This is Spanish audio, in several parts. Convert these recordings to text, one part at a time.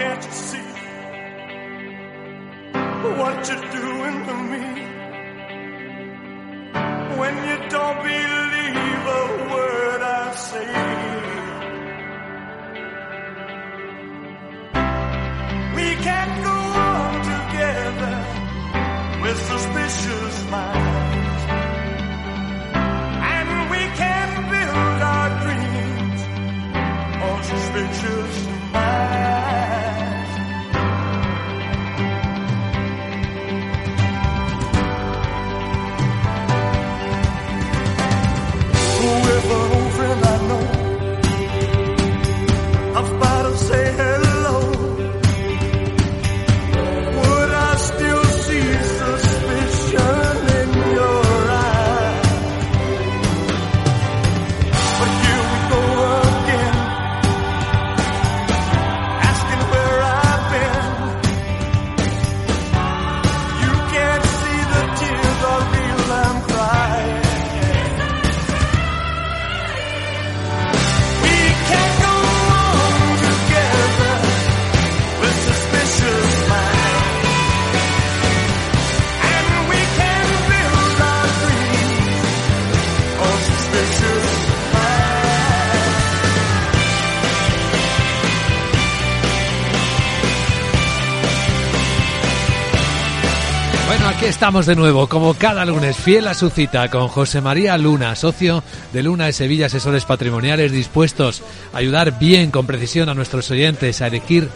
Can't you see what you're doing to me? When you don't believe aquí estamos de nuevo, como cada lunes, fiel a su cita con José María Luna, socio de Luna de Sevilla Asesores Patrimoniales, dispuestos a ayudar bien, con precisión a nuestros oyentes a elegir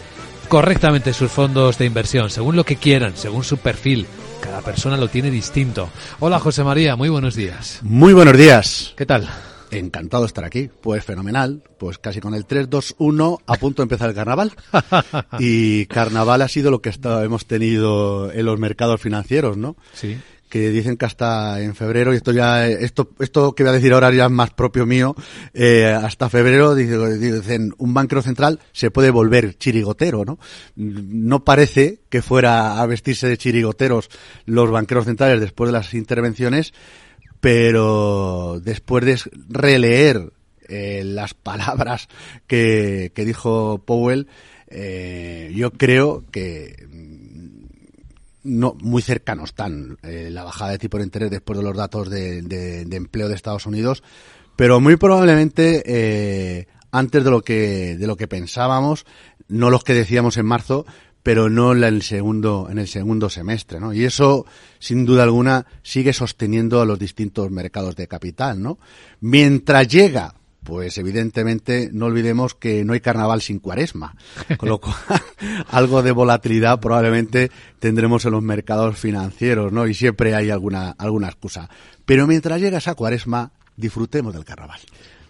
correctamente sus fondos de inversión, según lo que quieran, según su perfil. Cada persona lo tiene distinto. Hola José María, muy buenos días. Muy buenos días. ¿Qué tal? Encantado de estar aquí. Pues fenomenal. Pues casi con el 3, 2, 1 a punto de empezar el carnaval. y carnaval ha sido lo que está- hemos tenido en los mercados financieros, ¿no? Sí. Que dicen que hasta en febrero, y esto ya, esto, esto que voy a decir ahora ya es más propio mío, eh, hasta febrero dice- dicen un banquero central se puede volver chirigotero, ¿no? No parece que fuera a vestirse de chirigoteros los banqueros centrales después de las intervenciones, pero después de releer eh, las palabras que, que dijo Powell, eh, yo creo que mm, no muy cercanos están eh, la bajada de tipo de interés después de los datos de, de- empleo de Estados Unidos, pero muy probablemente antes de lo que de lo que pensábamos, no los que decíamos en marzo, pero no en el segundo en el segundo semestre, ¿no? Y eso sin duda alguna sigue sosteniendo a los distintos mercados de capital, ¿no? Mientras llega pues evidentemente no olvidemos que no hay carnaval sin cuaresma, con lo cual algo de volatilidad probablemente tendremos en los mercados financieros, ¿no? Y siempre hay alguna alguna excusa. Pero mientras llega esa cuaresma, disfrutemos del carnaval.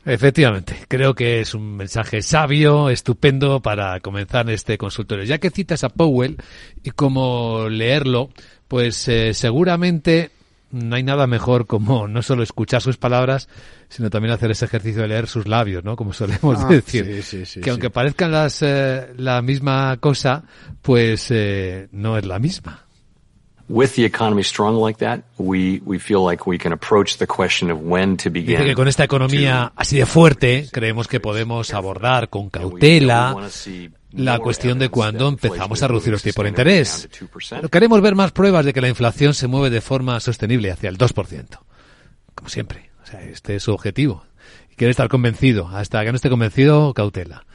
Efectivamente, creo que es un mensaje sabio, estupendo para comenzar este consultorio. Ya que citas a Powell y cómo leerlo, pues eh, seguramente no hay nada mejor como no solo escuchar sus palabras, sino también hacer ese ejercicio de leer sus labios, ¿no? Como solemos Ah, decir. sí, sí, sí, que aunque parezcan las, eh, la misma cosa, pues eh, no es la misma. With the economy strong like that, we, we feel like we can approach the question of when to begin. Dice que con esta economía así de fuerte creemos que podemos abordar con cautela la cuestión de cuándo empezamos a reducir los tipos de interés. Pero queremos ver más pruebas de que la inflación se mueve de forma sostenible hacia el 2%. Como siempre. O sea, este es su objetivo. Y quiere estar convencido. Hasta que no esté convencido, cautela.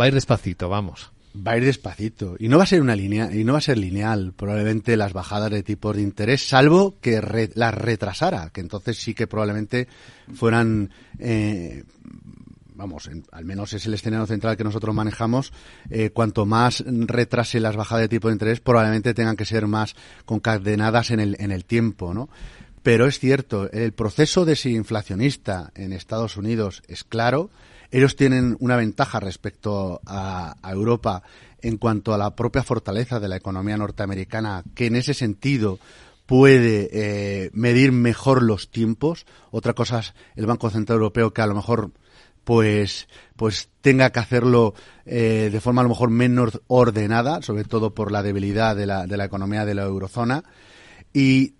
Va a ir despacito, vamos. Va a ir despacito. Y no va a ser una línea, y no va a ser lineal, probablemente las bajadas de tipos de interés, salvo que re- las retrasara, que entonces sí que probablemente fueran, eh, vamos, al menos es el escenario central que nosotros manejamos, eh, cuanto más retrase las bajadas de tipo de interés, probablemente tengan que ser más concadenadas en el, en el tiempo, ¿no? Pero es cierto, el proceso desinflacionista en Estados Unidos es claro. Ellos tienen una ventaja respecto a, Europa en cuanto a la propia fortaleza de la economía norteamericana, que en ese sentido puede eh, medir mejor los tiempos. Otra cosa es el Banco Central Europeo que a lo mejor pues pues tenga que hacerlo eh, de forma a lo mejor menos ordenada, sobre todo por la debilidad de la, de la economía de la eurozona. Y,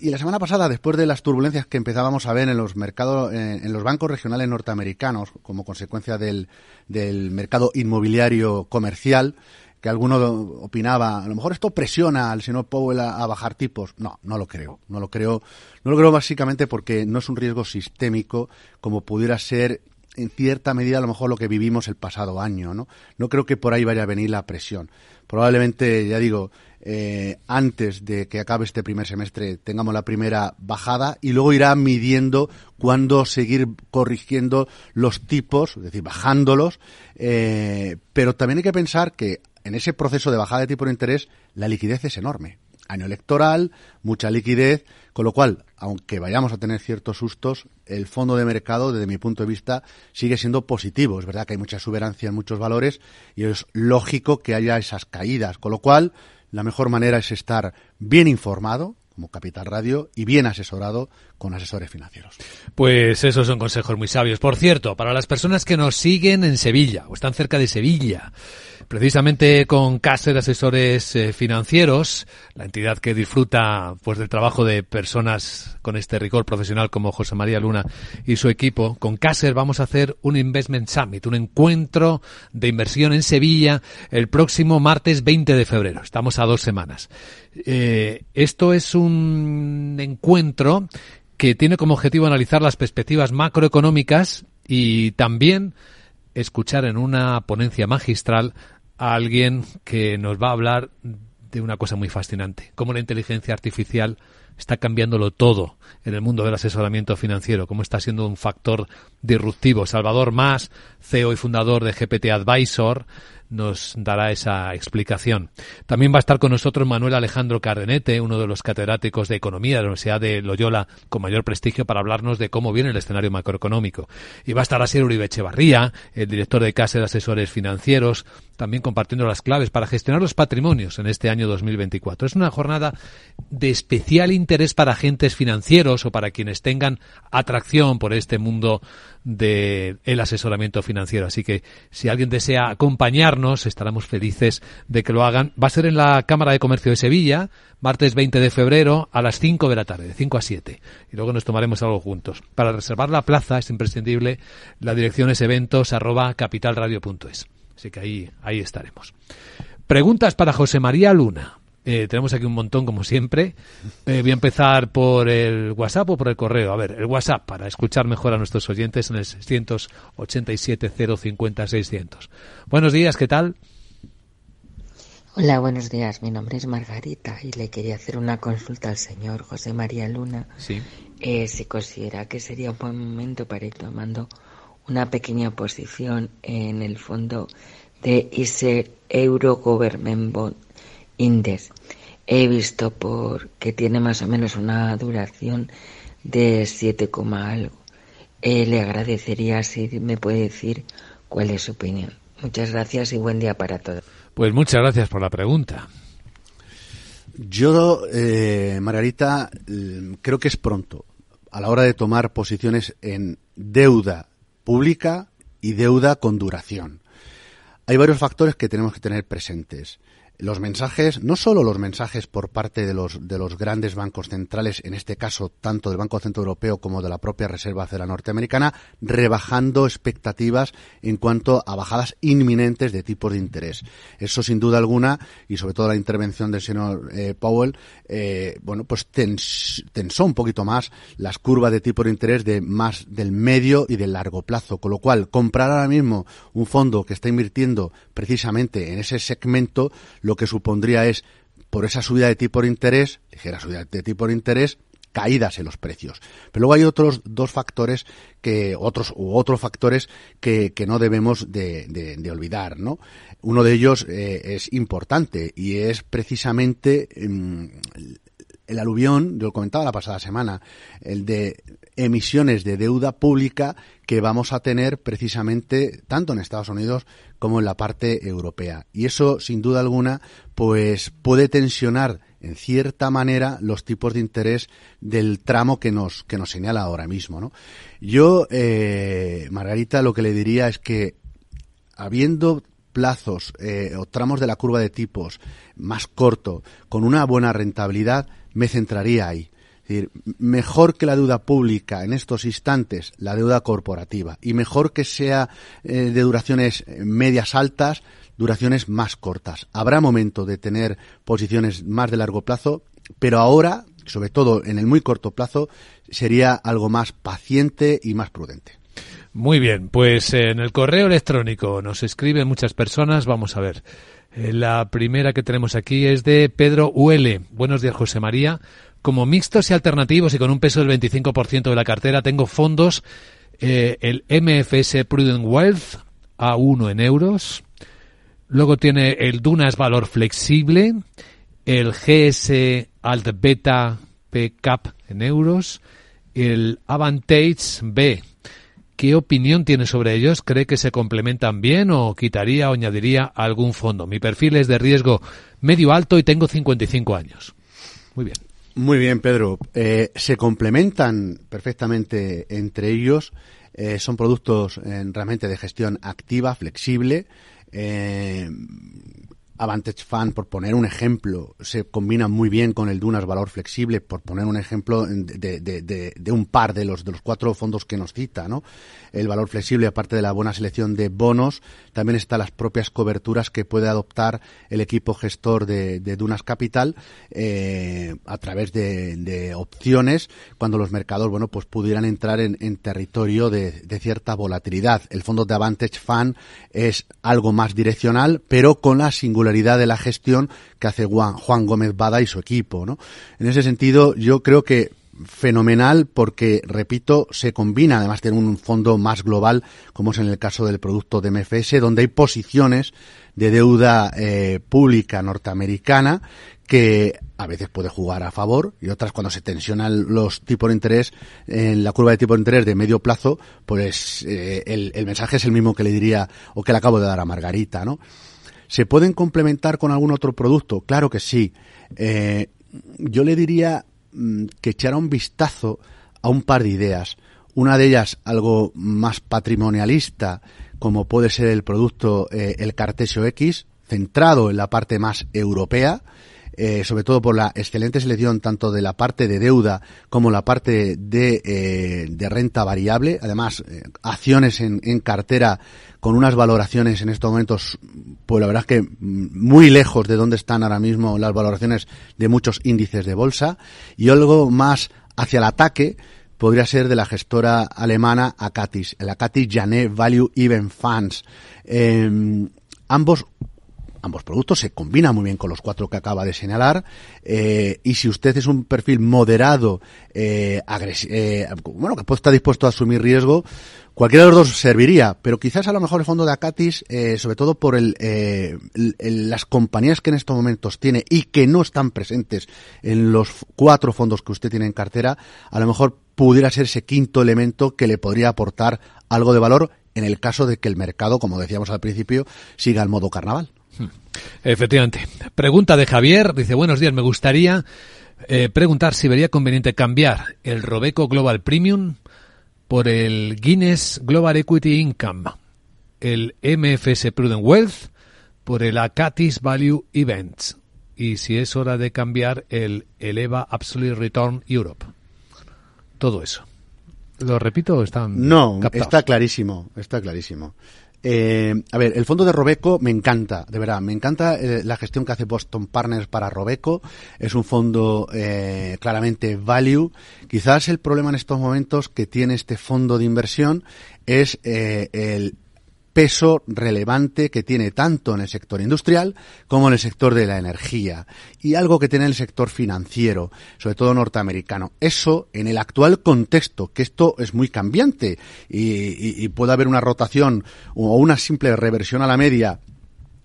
y la semana pasada, después de las turbulencias que empezábamos a ver en los mercados, en, en los bancos regionales norteamericanos, como consecuencia del, del mercado inmobiliario comercial, que alguno opinaba, a lo mejor esto presiona al señor Powell a, a, bajar tipos. No, no lo creo. No lo creo. No lo creo básicamente porque no es un riesgo sistémico como pudiera ser en cierta medida a lo mejor lo que vivimos el pasado año, ¿no? No creo que por ahí vaya a venir la presión. Probablemente, ya digo, eh, antes de que acabe este primer semestre tengamos la primera bajada y luego irá midiendo cuándo seguir corrigiendo los tipos, es decir, bajándolos. Eh, pero también hay que pensar que en ese proceso de bajada de tipo de interés la liquidez es enorme. Año electoral, mucha liquidez, con lo cual, aunque vayamos a tener ciertos sustos, el fondo de mercado, desde mi punto de vista, sigue siendo positivo. Es verdad que hay mucha exuberancia en muchos valores y es lógico que haya esas caídas, con lo cual la mejor manera es estar bien informado, como Capital Radio, y bien asesorado con asesores financieros. Pues esos son consejos muy sabios. Por cierto, para las personas que nos siguen en Sevilla o están cerca de Sevilla, precisamente con Caser Asesores eh, Financieros, la entidad que disfruta pues del trabajo de personas con este rigor profesional como José María Luna y su equipo, con Caser vamos a hacer un Investment Summit, un encuentro de inversión en Sevilla el próximo martes 20 de febrero. Estamos a dos semanas. Eh, esto es un encuentro que tiene como objetivo analizar las perspectivas macroeconómicas y también escuchar en una ponencia magistral a alguien que nos va a hablar de una cosa muy fascinante, cómo la inteligencia artificial está cambiándolo todo en el mundo del asesoramiento financiero, cómo está siendo un factor disruptivo. Salvador Más, CEO y fundador de GPT Advisor, nos dará esa explicación. También va a estar con nosotros Manuel Alejandro Cardenete, uno de los catedráticos de Economía de la Universidad de Loyola con mayor prestigio para hablarnos de cómo viene el escenario macroeconómico. Y va a estar Asier Uribe Echevarría, el director de Casa de Asesores Financieros, también compartiendo las claves para gestionar los patrimonios en este año 2024. Es una jornada de especial interés para agentes financieros o para quienes tengan atracción por este mundo del el asesoramiento financiero. Así que si alguien desea acompañarnos, estaremos felices de que lo hagan. Va a ser en la Cámara de Comercio de Sevilla, martes 20 de febrero a las 5 de la tarde, de 5 a 7. Y luego nos tomaremos algo juntos. Para reservar la plaza es imprescindible, la dirección es eventos arroba capitalradio.es. Así que ahí, ahí estaremos. Preguntas para José María Luna. Eh, tenemos aquí un montón, como siempre. Eh, voy a empezar por el WhatsApp o por el correo. A ver, el WhatsApp, para escuchar mejor a nuestros oyentes en el 687-050-600. Buenos días, ¿qué tal? Hola, buenos días. Mi nombre es Margarita y le quería hacer una consulta al señor José María Luna. Sí. Eh, si considera que sería un buen momento para ir tomando una pequeña posición en el fondo de ese Euro Government Bond Index. He visto por que tiene más o menos una duración de 7, algo. Eh, le agradecería si me puede decir cuál es su opinión. Muchas gracias y buen día para todos. Pues muchas gracias por la pregunta. Yo, eh, Margarita, eh, creo que es pronto a la hora de tomar posiciones en deuda pública y deuda con duración. Hay varios factores que tenemos que tener presentes los mensajes, no solo los mensajes por parte de los, de los grandes bancos centrales, en este caso tanto del Banco Central Europeo como de la propia Reserva Federal Norteamericana, rebajando expectativas en cuanto a bajadas inminentes de tipos de interés. Eso sin duda alguna, y sobre todo la intervención del señor eh, Powell, eh, bueno, pues tens, tensó un poquito más las curvas de tipo de interés de más del medio y del largo plazo, con lo cual comprar ahora mismo un fondo que está invirtiendo precisamente en ese segmento, lo que supondría es, por esa subida de tipo de interés, ligera subida de tipo de interés, caídas en los precios. Pero luego hay otros dos factores que, otros, u otros factores que, que no debemos de, de, de olvidar, ¿no? Uno de ellos eh, es importante y es precisamente mm, el aluvión, yo lo comentaba la pasada semana, el de emisiones de deuda pública que vamos a tener precisamente tanto en Estados Unidos como en la parte europea. Y eso, sin duda alguna, pues puede tensionar en cierta manera los tipos de interés del tramo que nos que nos señala ahora mismo, ¿no? Yo, eh, Margarita, lo que le diría es que habiendo plazos eh, o tramos de la curva de tipos más corto, con una buena rentabilidad, me centraría ahí. Es decir, mejor que la deuda pública en estos instantes, la deuda corporativa. Y mejor que sea eh, de duraciones medias altas, duraciones más cortas. Habrá momento de tener posiciones más de largo plazo, pero ahora, sobre todo en el muy corto plazo, sería algo más paciente y más prudente. Muy bien, pues en el correo electrónico nos escriben muchas personas, vamos a ver. Eh, La primera que tenemos aquí es de Pedro UL. Buenos días, José María. Como mixtos y alternativos y con un peso del 25% de la cartera, tengo fondos, eh, el MFS Prudent Wealth A1 en euros. Luego tiene el Dunas Valor Flexible, el GS Alt Beta P Cap en euros, el Avantage B. ¿Qué opinión tiene sobre ellos? ¿Cree que se complementan bien o quitaría o añadiría algún fondo? Mi perfil es de riesgo medio alto y tengo 55 años. Muy bien. Muy bien, Pedro. Eh, se complementan perfectamente entre ellos. Eh, son productos eh, realmente de gestión activa, flexible. Avantage Fund, por poner un ejemplo, se combina muy bien con el Dunas Valor Flexible, por poner un ejemplo de, de, de, de, un par de los, de los cuatro fondos que nos cita, ¿no? El valor flexible, aparte de la buena selección de bonos, también están las propias coberturas que puede adoptar el equipo gestor de, Dunas Capital eh, a través de, opciones cuando los mercados, bueno, pues pudieran entrar en, en territorio de, cierta volatilidad. El fondo de Avantage Fund es algo más direccional, pero con la singularidad de la gestión que hace Juan, Juan Gómez Bada y su equipo, ¿no? En ese sentido, yo creo que fenomenal porque, repito, se combina, además de un fondo más global, como es en el caso del producto de MFS, donde hay posiciones de deuda eh, pública norteamericana que a veces puede jugar a favor y otras cuando se tensionan los tipos de interés en la curva de tipo de interés de medio plazo, pues eh, el, el mensaje es el mismo que le diría o que le acabo de dar a Margarita, ¿no? ¿Se pueden complementar con algún otro producto? Claro que sí. Eh, yo le diría mm, que echara un vistazo a un par de ideas. Una de ellas algo más patrimonialista, como puede ser el producto eh, el Cartesio X, centrado en la parte más europea, eh, sobre todo por la excelente selección tanto de la parte de deuda como la parte de, eh, de renta variable. Además, eh, acciones en, cartera con unas valoraciones en estos momentos, pues la verdad es que muy lejos de donde están ahora mismo las valoraciones de muchos índices de bolsa. Y algo más hacia el ataque, podría ser de la gestora alemana Acatis, el Acatis Janet Value Even Funds. Eh, ambos ambos productos se combinan muy bien con los cuatro que acaba de señalar eh, y si usted es un perfil moderado eh, eh, bueno que estar dispuesto a asumir riesgo cualquiera de los dos serviría pero quizás a lo mejor el fondo de Acatis eh, sobre todo por eh, el, el, las compañías que en estos momentos tiene y que no están presentes en los cuatro fondos que usted tiene en cartera a lo mejor pudiera ser ese quinto elemento que le podría aportar algo de valor en el caso de que el mercado, como decíamos al principio, siga el modo carnaval. Efectivamente. Pregunta de Javier. Dice, buenos días, me gustaría eh, preguntar si vería conveniente cambiar el Robeco Global Premium por el Guinness Global Equity Income, el MFS Prudent Wealth por el Acatis Value Events y si es hora de cambiar el Eleva Absolute Return Europe. Todo eso. ¿Lo repito o están No, captados? está clarísimo, está clarísimo. Eh, a ver, el fondo de Robeco me encanta, de verdad, me encanta eh, la gestión que hace Boston Partners para Robeco. Es un fondo eh, claramente value. Quizás el problema en estos momentos que tiene este fondo de inversión es eh, el peso relevante que tiene tanto en el sector industrial como en el sector de la energía y algo que tiene en el sector financiero, sobre todo norteamericano. Eso en el actual contexto, que esto es muy cambiante y, puede haber una rotación o una simple reversión a la media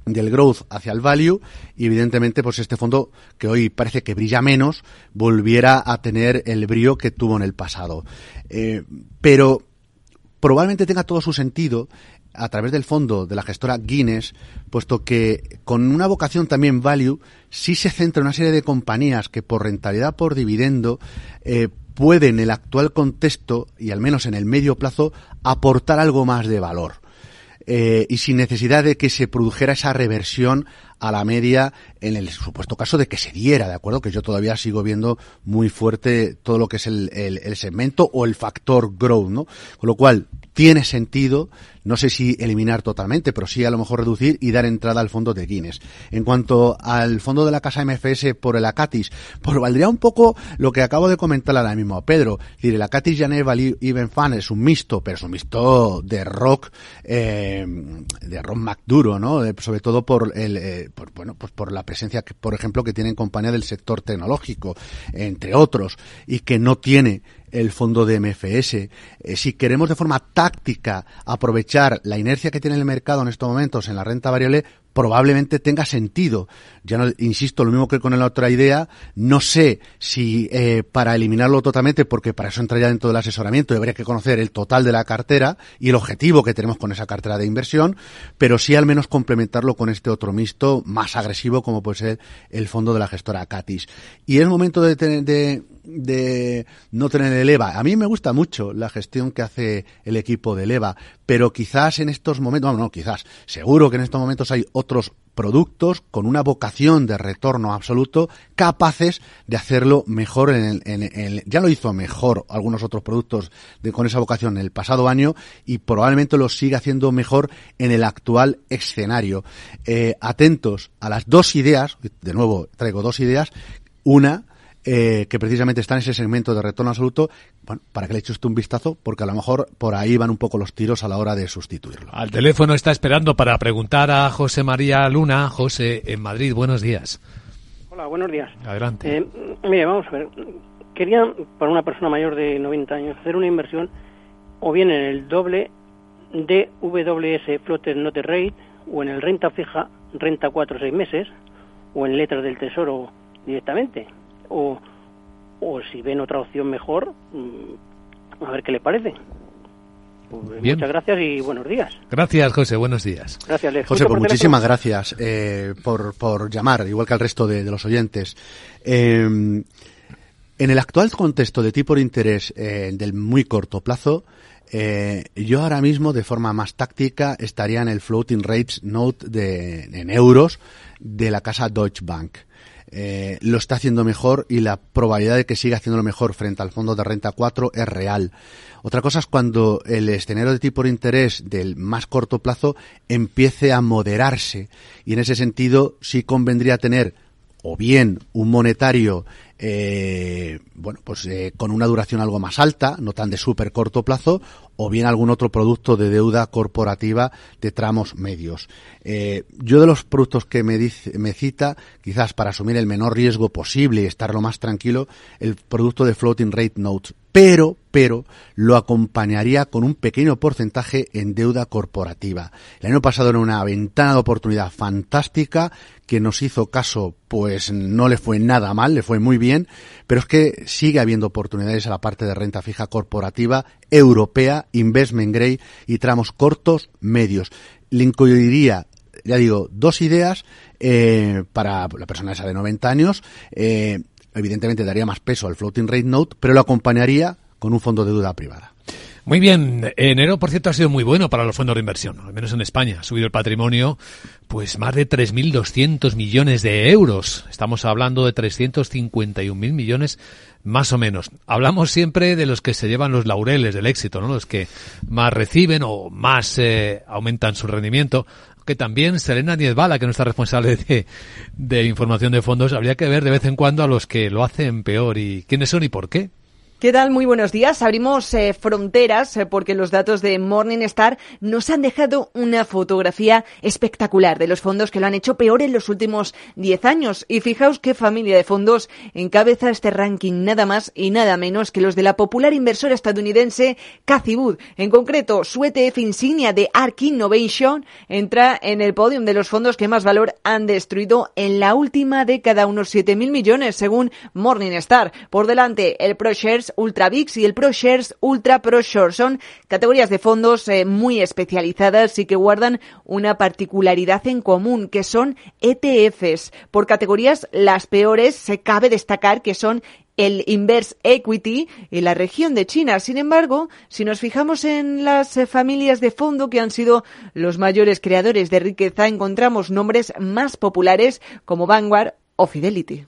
del growth hacia el value y evidentemente pues este fondo que hoy parece que brilla menos volviera a tener el brío que tuvo en el pasado eh, pero probablemente tenga todo su sentido a través del fondo de la gestora Guinness, puesto que con una vocación también value, sí se centra en una serie de compañías que por rentabilidad por dividendo eh, pueden en el actual contexto, y al menos en el medio plazo, aportar algo más de valor. Eh, y sin necesidad de que se produjera esa reversión a la media en el supuesto caso de que se diera, ¿de acuerdo? Que yo todavía sigo viendo muy fuerte todo lo que es el, el, el segmento o el factor growth, ¿no? Con lo cual, tiene sentido, no sé si eliminar totalmente, pero sí a lo mejor reducir y dar entrada al fondo de Guinness. En cuanto al fondo de la casa MFS por el Acatis, pues valdría un poco lo que acabo de comentar ahora mismo a Pedro. Decir, el Acatis Janet Even Fan es un mixto, pero es un mixto de rock, eh, de rock McDuro, ¿no? Sobre todo por el, eh, bueno, pues por la presencia, que, por ejemplo, que tiene en compañía del sector tecnológico, entre otros, y que no tiene el fondo de MFS. Eh, si queremos de forma táctica aprovechar la inercia que tiene el mercado en estos momentos en la renta variable, probablemente tenga sentido. Ya no, insisto, lo mismo que con la otra idea, no sé si eh, para eliminarlo totalmente, porque para eso entraría dentro del asesoramiento y habría que conocer el total de la cartera y el objetivo que tenemos con esa cartera de inversión, pero sí al menos complementarlo con este otro mixto más agresivo como puede ser el fondo de la gestora Catis. Y es momento de, de, de no tener el EVA. A mí me gusta mucho la gestión que hace el equipo del EVA, pero quizás en estos momentos, no, quizás, seguro que en estos momentos hay otros productos con una vocación de retorno absoluto capaces de hacerlo mejor en el, en el, ya lo hizo mejor algunos otros productos de, con esa vocación en el pasado año y probablemente lo siga haciendo mejor en el actual escenario. Eh, atentos a las dos ideas, de nuevo traigo dos ideas, una eh, que precisamente está en ese segmento de retorno absoluto, bueno, para que le eche usted un vistazo, porque a lo mejor por ahí van un poco los tiros a la hora de sustituirlo. Al teléfono está esperando para preguntar a José María Luna. José, en Madrid, buenos días. Hola, buenos días. Adelante. Eh, mire, vamos a ver. Quería, para una persona mayor de 90 años, hacer una inversión o bien en el doble DWS Floater Note Rate o en el renta fija, renta 4 o 6 meses, o en letras del tesoro directamente o, o si ven otra opción mejor, mm, a ver qué le parece. Pues Bien. Muchas gracias y buenos días. Gracias, José. Buenos días. Gracias, les José, pues muchísimas gracias eh, por, por llamar, igual que al resto de, de los oyentes. Eh, en el actual contexto de tipo de interés eh, del muy corto plazo, eh, yo ahora mismo, de forma más táctica, estaría en el floating rates note de, en euros de la casa Deutsche Bank. Eh, lo está haciendo mejor y la probabilidad de que siga haciéndolo mejor frente al fondo de renta 4 es real. Otra cosa es cuando el escenario de tipo de interés del más corto plazo empiece a moderarse y en ese sentido sí convendría tener o bien un monetario eh, bueno pues eh, con una duración algo más alta, no tan de súper corto plazo, o bien algún otro producto de deuda corporativa de tramos medios. Eh, yo de los productos que me, dice, me cita, quizás para asumir el menor riesgo posible y estar lo más tranquilo, el producto de floating rate notes, pero, pero lo acompañaría con un pequeño porcentaje en deuda corporativa. El año pasado era una ventana de oportunidad fantástica que nos hizo caso, pues no le fue nada mal, le fue muy bien, pero es que sigue habiendo oportunidades a la parte de renta fija corporativa europea, investment grade y tramos cortos, medios. Le incluiría ya digo, dos ideas eh, para la persona esa de 90 años. Eh, evidentemente daría más peso al floating rate note, pero lo acompañaría con un fondo de deuda privada. Muy bien, enero por cierto ha sido muy bueno para los fondos de inversión, al menos en España. Ha subido el patrimonio pues más de 3.200 millones de euros. Estamos hablando de 351.000 millones más o menos. Hablamos siempre de los que se llevan los laureles del éxito, ¿no? Los que más reciben o más eh, aumentan su rendimiento. Que también Selena Niezbala, que no está responsable de, de información de fondos, habría que ver de vez en cuando a los que lo hacen peor y quiénes son y por qué. ¿Qué tal? Muy buenos días. Abrimos eh, fronteras eh, porque los datos de Morningstar nos han dejado una fotografía espectacular de los fondos que lo han hecho peor en los últimos 10 años. Y fijaos qué familia de fondos encabeza este ranking nada más y nada menos que los de la popular inversora estadounidense Cathy Wood. En concreto, su ETF insignia de ARK Innovation entra en el podium de los fondos que más valor han destruido en la última década, unos 7.000 millones según Morningstar. Por delante, el ProShares Ultra VIX y el ProShares Ultra ProShort. Son categorías de fondos eh, muy especializadas y que guardan una particularidad en común, que son ETFs. Por categorías, las peores se cabe destacar que son el Inverse Equity en la región de China. Sin embargo, si nos fijamos en las eh, familias de fondo que han sido los mayores creadores de riqueza, encontramos nombres más populares como Vanguard o Fidelity.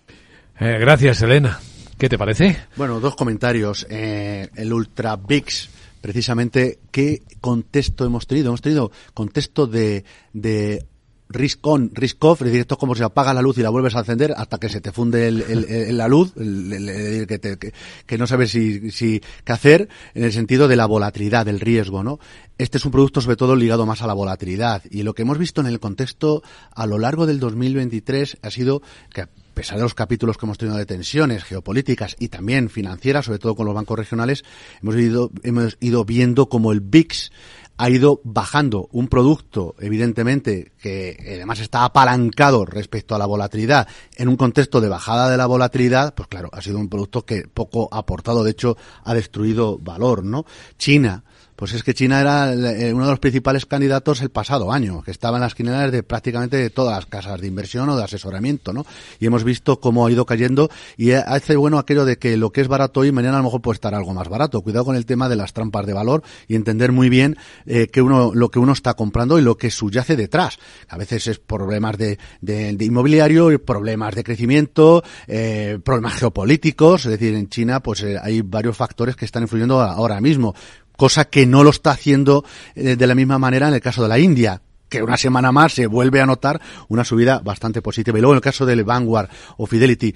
Eh, gracias, Elena. ¿Qué te parece? Bueno, dos comentarios. Eh, el Ultra VIX, precisamente, ¿qué contexto hemos tenido? Hemos tenido contexto de, de risk on, risk off, es decir, esto es como si apagas la luz y la vuelves a encender hasta que se te funde el, el, el, la luz, que, te, que, que, no sabes si, si qué hacer, en el sentido de la volatilidad, del riesgo, ¿no? Este es un producto sobre todo ligado más a la volatilidad y lo que hemos visto en el contexto a lo largo del 2023 ha sido que a pesar de los capítulos que hemos tenido de tensiones geopolíticas y también financieras, sobre todo con los bancos regionales, hemos ido, hemos ido viendo como el VIX ha ido bajando un producto, evidentemente, que además está apalancado respecto a la volatilidad en un contexto de bajada de la volatilidad, pues claro, ha sido un producto que poco ha aportado, de hecho, ha destruido valor, ¿no? China, pues es que China era eh, uno de los principales candidatos el pasado año, que estaba en las quinielas de prácticamente de todas las casas de inversión o de asesoramiento, ¿no? Y hemos visto cómo ha ido cayendo y hace bueno aquello de que lo que es barato hoy mañana a lo mejor puede estar algo más barato. Cuidado con el tema de las trampas de valor y entender muy bien eh, que uno lo que uno está comprando y lo que subyace detrás. A veces es problemas de, de, de inmobiliario, problemas de crecimiento, eh, problemas geopolíticos. Es decir, en China pues eh, hay varios factores que están influyendo ahora mismo cosa que no lo está haciendo eh, de la misma manera en el caso de la India que una semana más se vuelve a notar una subida bastante positiva. Y luego en el caso del Vanguard o Fidelity,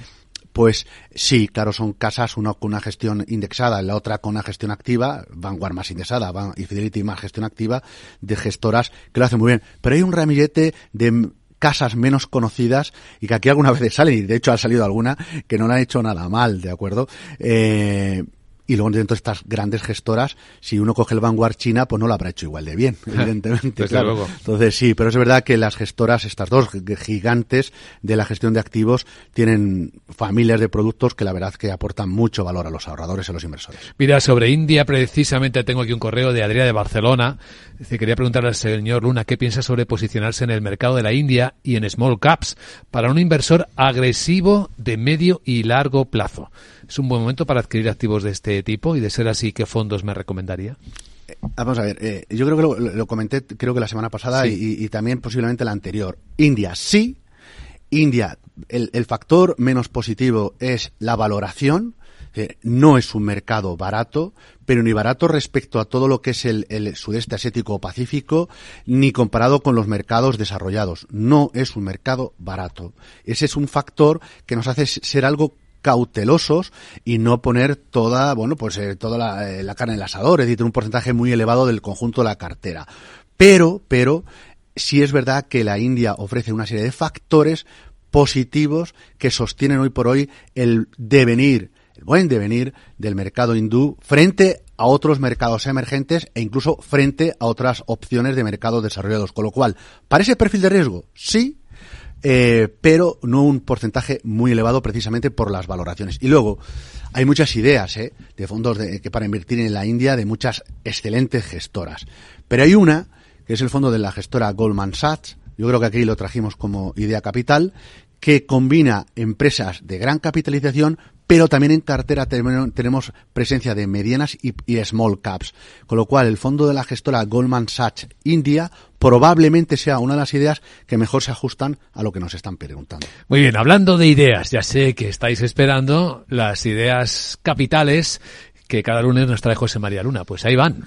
pues sí, claro, son casas, una con una gestión indexada, la otra con una gestión activa, Vanguard más indexada y Fidelity más gestión activa, de gestoras que lo hacen muy bien. Pero hay un ramillete de casas menos conocidas y que aquí alguna vez salen, y de hecho ha salido alguna, que no la han hecho nada mal, ¿de acuerdo? Eh, y luego dentro de estas grandes gestoras, si uno coge el Vanguard China, pues no lo habrá hecho igual de bien, evidentemente. claro. Luego. Entonces sí, pero es verdad que las gestoras, estas dos gigantes de la gestión de activos, tienen familias de productos que la verdad que aportan mucho valor a los ahorradores y a los inversores. Mira, sobre India, precisamente tengo aquí un correo de Adrián de Barcelona. Dice, quería preguntarle al señor Luna qué piensa sobre posicionarse en el mercado de la India y en small caps para un inversor agresivo de medio y largo plazo es un buen momento para adquirir activos de este tipo y de ser así, ¿qué fondos me recomendaría? Eh, vamos a ver, eh, yo creo que lo, lo, comenté creo que la semana pasada sí. y, y, también posiblemente la anterior. India sí, India, el, el factor menos positivo es la valoración, eh, no es un mercado barato, pero ni barato respecto a todo lo que es el, el sudeste asiático o pacífico, ni comparado con los mercados desarrollados. No es un mercado barato. Ese es un factor que nos hace ser algo cautelosos y no poner toda, bueno, pues eh, toda la, eh, la carne en el asador, es decir, un porcentaje muy elevado del conjunto de la cartera. Pero, pero, sí es verdad que la India ofrece una serie de factores positivos que sostienen hoy por hoy el devenir, el buen devenir del mercado hindú frente a otros mercados emergentes e incluso frente a otras opciones de mercados desarrollados. Con lo cual, para ese perfil de riesgo, sí, eh, pero no un porcentaje muy elevado precisamente por las valoraciones. Y luego, hay muchas ideas ¿eh? de fondos de, que para invertir en la India de muchas excelentes gestoras. Pero hay una, que es el fondo de la gestora Goldman Sachs, yo creo que aquí lo trajimos como idea capital, que combina empresas de gran capitalización, pero también en cartera tenemos presencia de medianas y, y, small caps. Con lo cual, el fondo de la gestora Goldman Sachs India probablemente sea una de las ideas que mejor se ajustan a lo que nos están preguntando. Muy bien, hablando de ideas, ya sé que estáis esperando las ideas capitales que cada lunes nos trae José María Luna. Pues ahí van.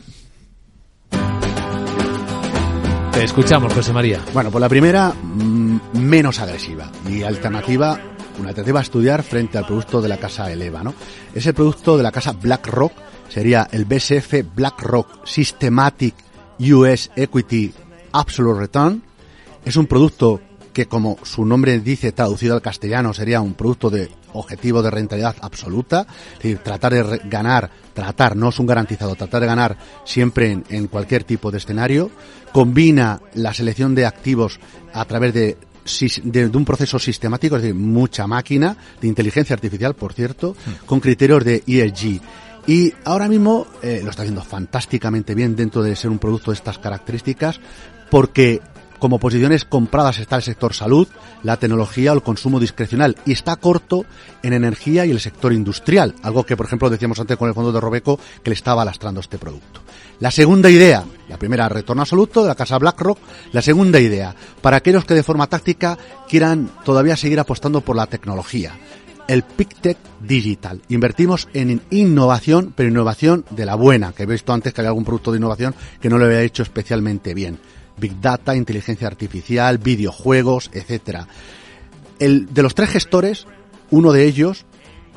Te escuchamos, José María. Bueno, pues la primera, mmm, menos agresiva y alternativa una alternativa a estudiar frente al producto de la casa Eleva, ¿no? Ese producto de la casa BlackRock sería el BSF BlackRock Systematic US Equity Absolute Return. Es un producto que, como su nombre dice, traducido al castellano, sería un producto de objetivo de rentabilidad absoluta, es decir, tratar de ganar, tratar, no es un garantizado, tratar de ganar siempre en, cualquier tipo de escenario, combina la selección de activos a través de, de, de un proceso sistemático, es decir, mucha máquina, de inteligencia artificial, por cierto, con criterios de ESG. Y ahora mismo eh, lo está haciendo fantásticamente bien dentro de ser un producto de estas características, porque como posiciones compradas está el sector salud, la tecnología o el consumo discrecional y está corto en energía y el sector industrial, algo que por ejemplo decíamos antes con el fondo de Robeco que le estaba lastrando este producto. La segunda idea, la primera retorno absoluto de la casa BlackRock, la segunda idea, para aquellos que de forma táctica quieran todavía seguir apostando por la tecnología, el PicTech Digital. Invertimos en innovación, pero innovación de la buena, que he visto antes que había algún producto de innovación que no lo había hecho especialmente bien. Big Data, inteligencia artificial, videojuegos, etcétera. El, de los tres gestores, uno de ellos,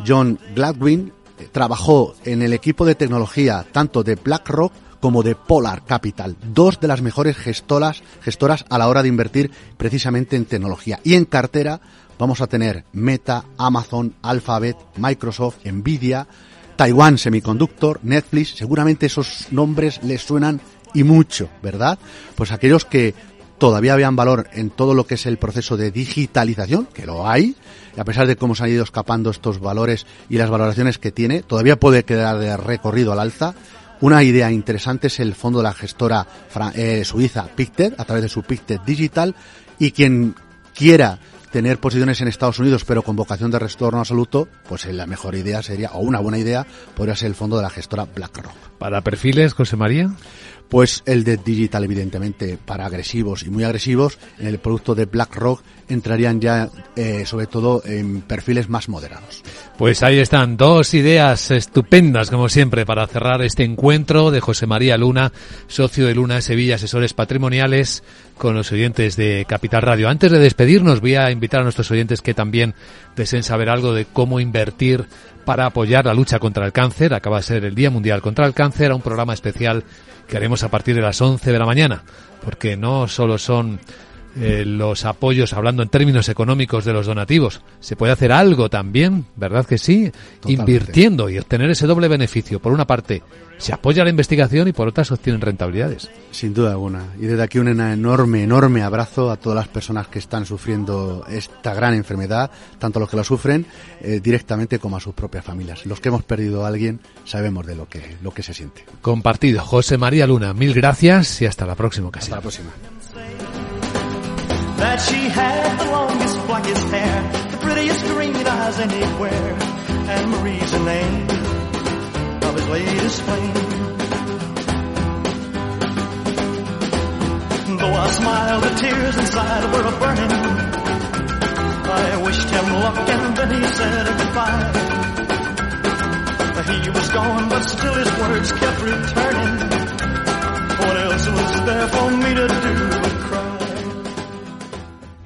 John Gladwin, trabajó en el equipo de tecnología tanto de BlackRock como de Polar Capital, dos de las mejores gestoras, gestoras a la hora de invertir precisamente en tecnología. Y en cartera vamos a tener Meta, Amazon, Alphabet, Microsoft, Nvidia, Taiwan Semiconductor, Netflix, seguramente esos nombres les suenan y mucho, ¿verdad? Pues aquellos que todavía vean valor en todo lo que es el proceso de digitalización, que lo hay, y a pesar de cómo se han ido escapando estos valores y las valoraciones que tiene, todavía puede quedar de recorrido al alza. Una idea interesante es el fondo de la gestora eh, suiza Pictet, a través de su Pictet Digital, y quien quiera tener posiciones en Estados Unidos pero con vocación de retorno absoluto, pues la mejor idea sería, o una buena idea, podría ser el fondo de la gestora BlackRock. Para perfiles, José María. Pues el de digital, evidentemente, para agresivos y muy agresivos, en el producto de BlackRock entrarían ya, eh, sobre todo, en perfiles más moderados. Pues ahí están dos ideas estupendas, como siempre, para cerrar este encuentro de José María Luna, socio de Luna Sevilla, asesores patrimoniales, con los oyentes de Capital Radio. Antes de despedirnos, voy a invitar a nuestros oyentes que también deseen saber algo de cómo invertir para apoyar la lucha contra el cáncer. Acaba de ser el Día Mundial contra el Cáncer, un programa especial que haremos a partir de las 11 de la mañana, porque no solo son eh, los apoyos, hablando en términos económicos de los donativos. Se puede hacer algo también, ¿verdad que sí? Totalmente. Invirtiendo y obtener ese doble beneficio. Por una parte, se apoya la investigación y por otra se obtienen rentabilidades. Sin duda alguna. Y desde aquí un enorme, enorme abrazo a todas las personas que están sufriendo esta gran enfermedad, tanto los que la sufren eh, directamente como a sus propias familias. Los que hemos perdido a alguien sabemos de lo que, lo que se siente. Compartido. José María Luna, mil gracias y hasta la próxima ocasión. Hasta la próxima. That she had the longest, blackest hair, the prettiest green eyes anywhere, and Marie's the name of his latest flame. Though I smiled, the tears inside were a burning. I wished him luck and then he said goodbye. He was gone, but still his words kept returning. What else was there for me to do but cry?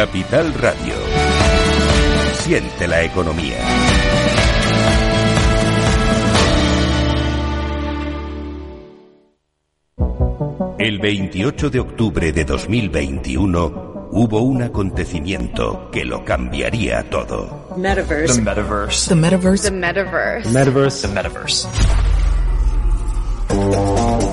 Capital Radio. Siente la economía. El 28 de octubre de 2021 hubo un acontecimiento que lo cambiaría todo. Metaverse. The metaverse. The metaverse. The metaverse. Metaverse. The metaverse.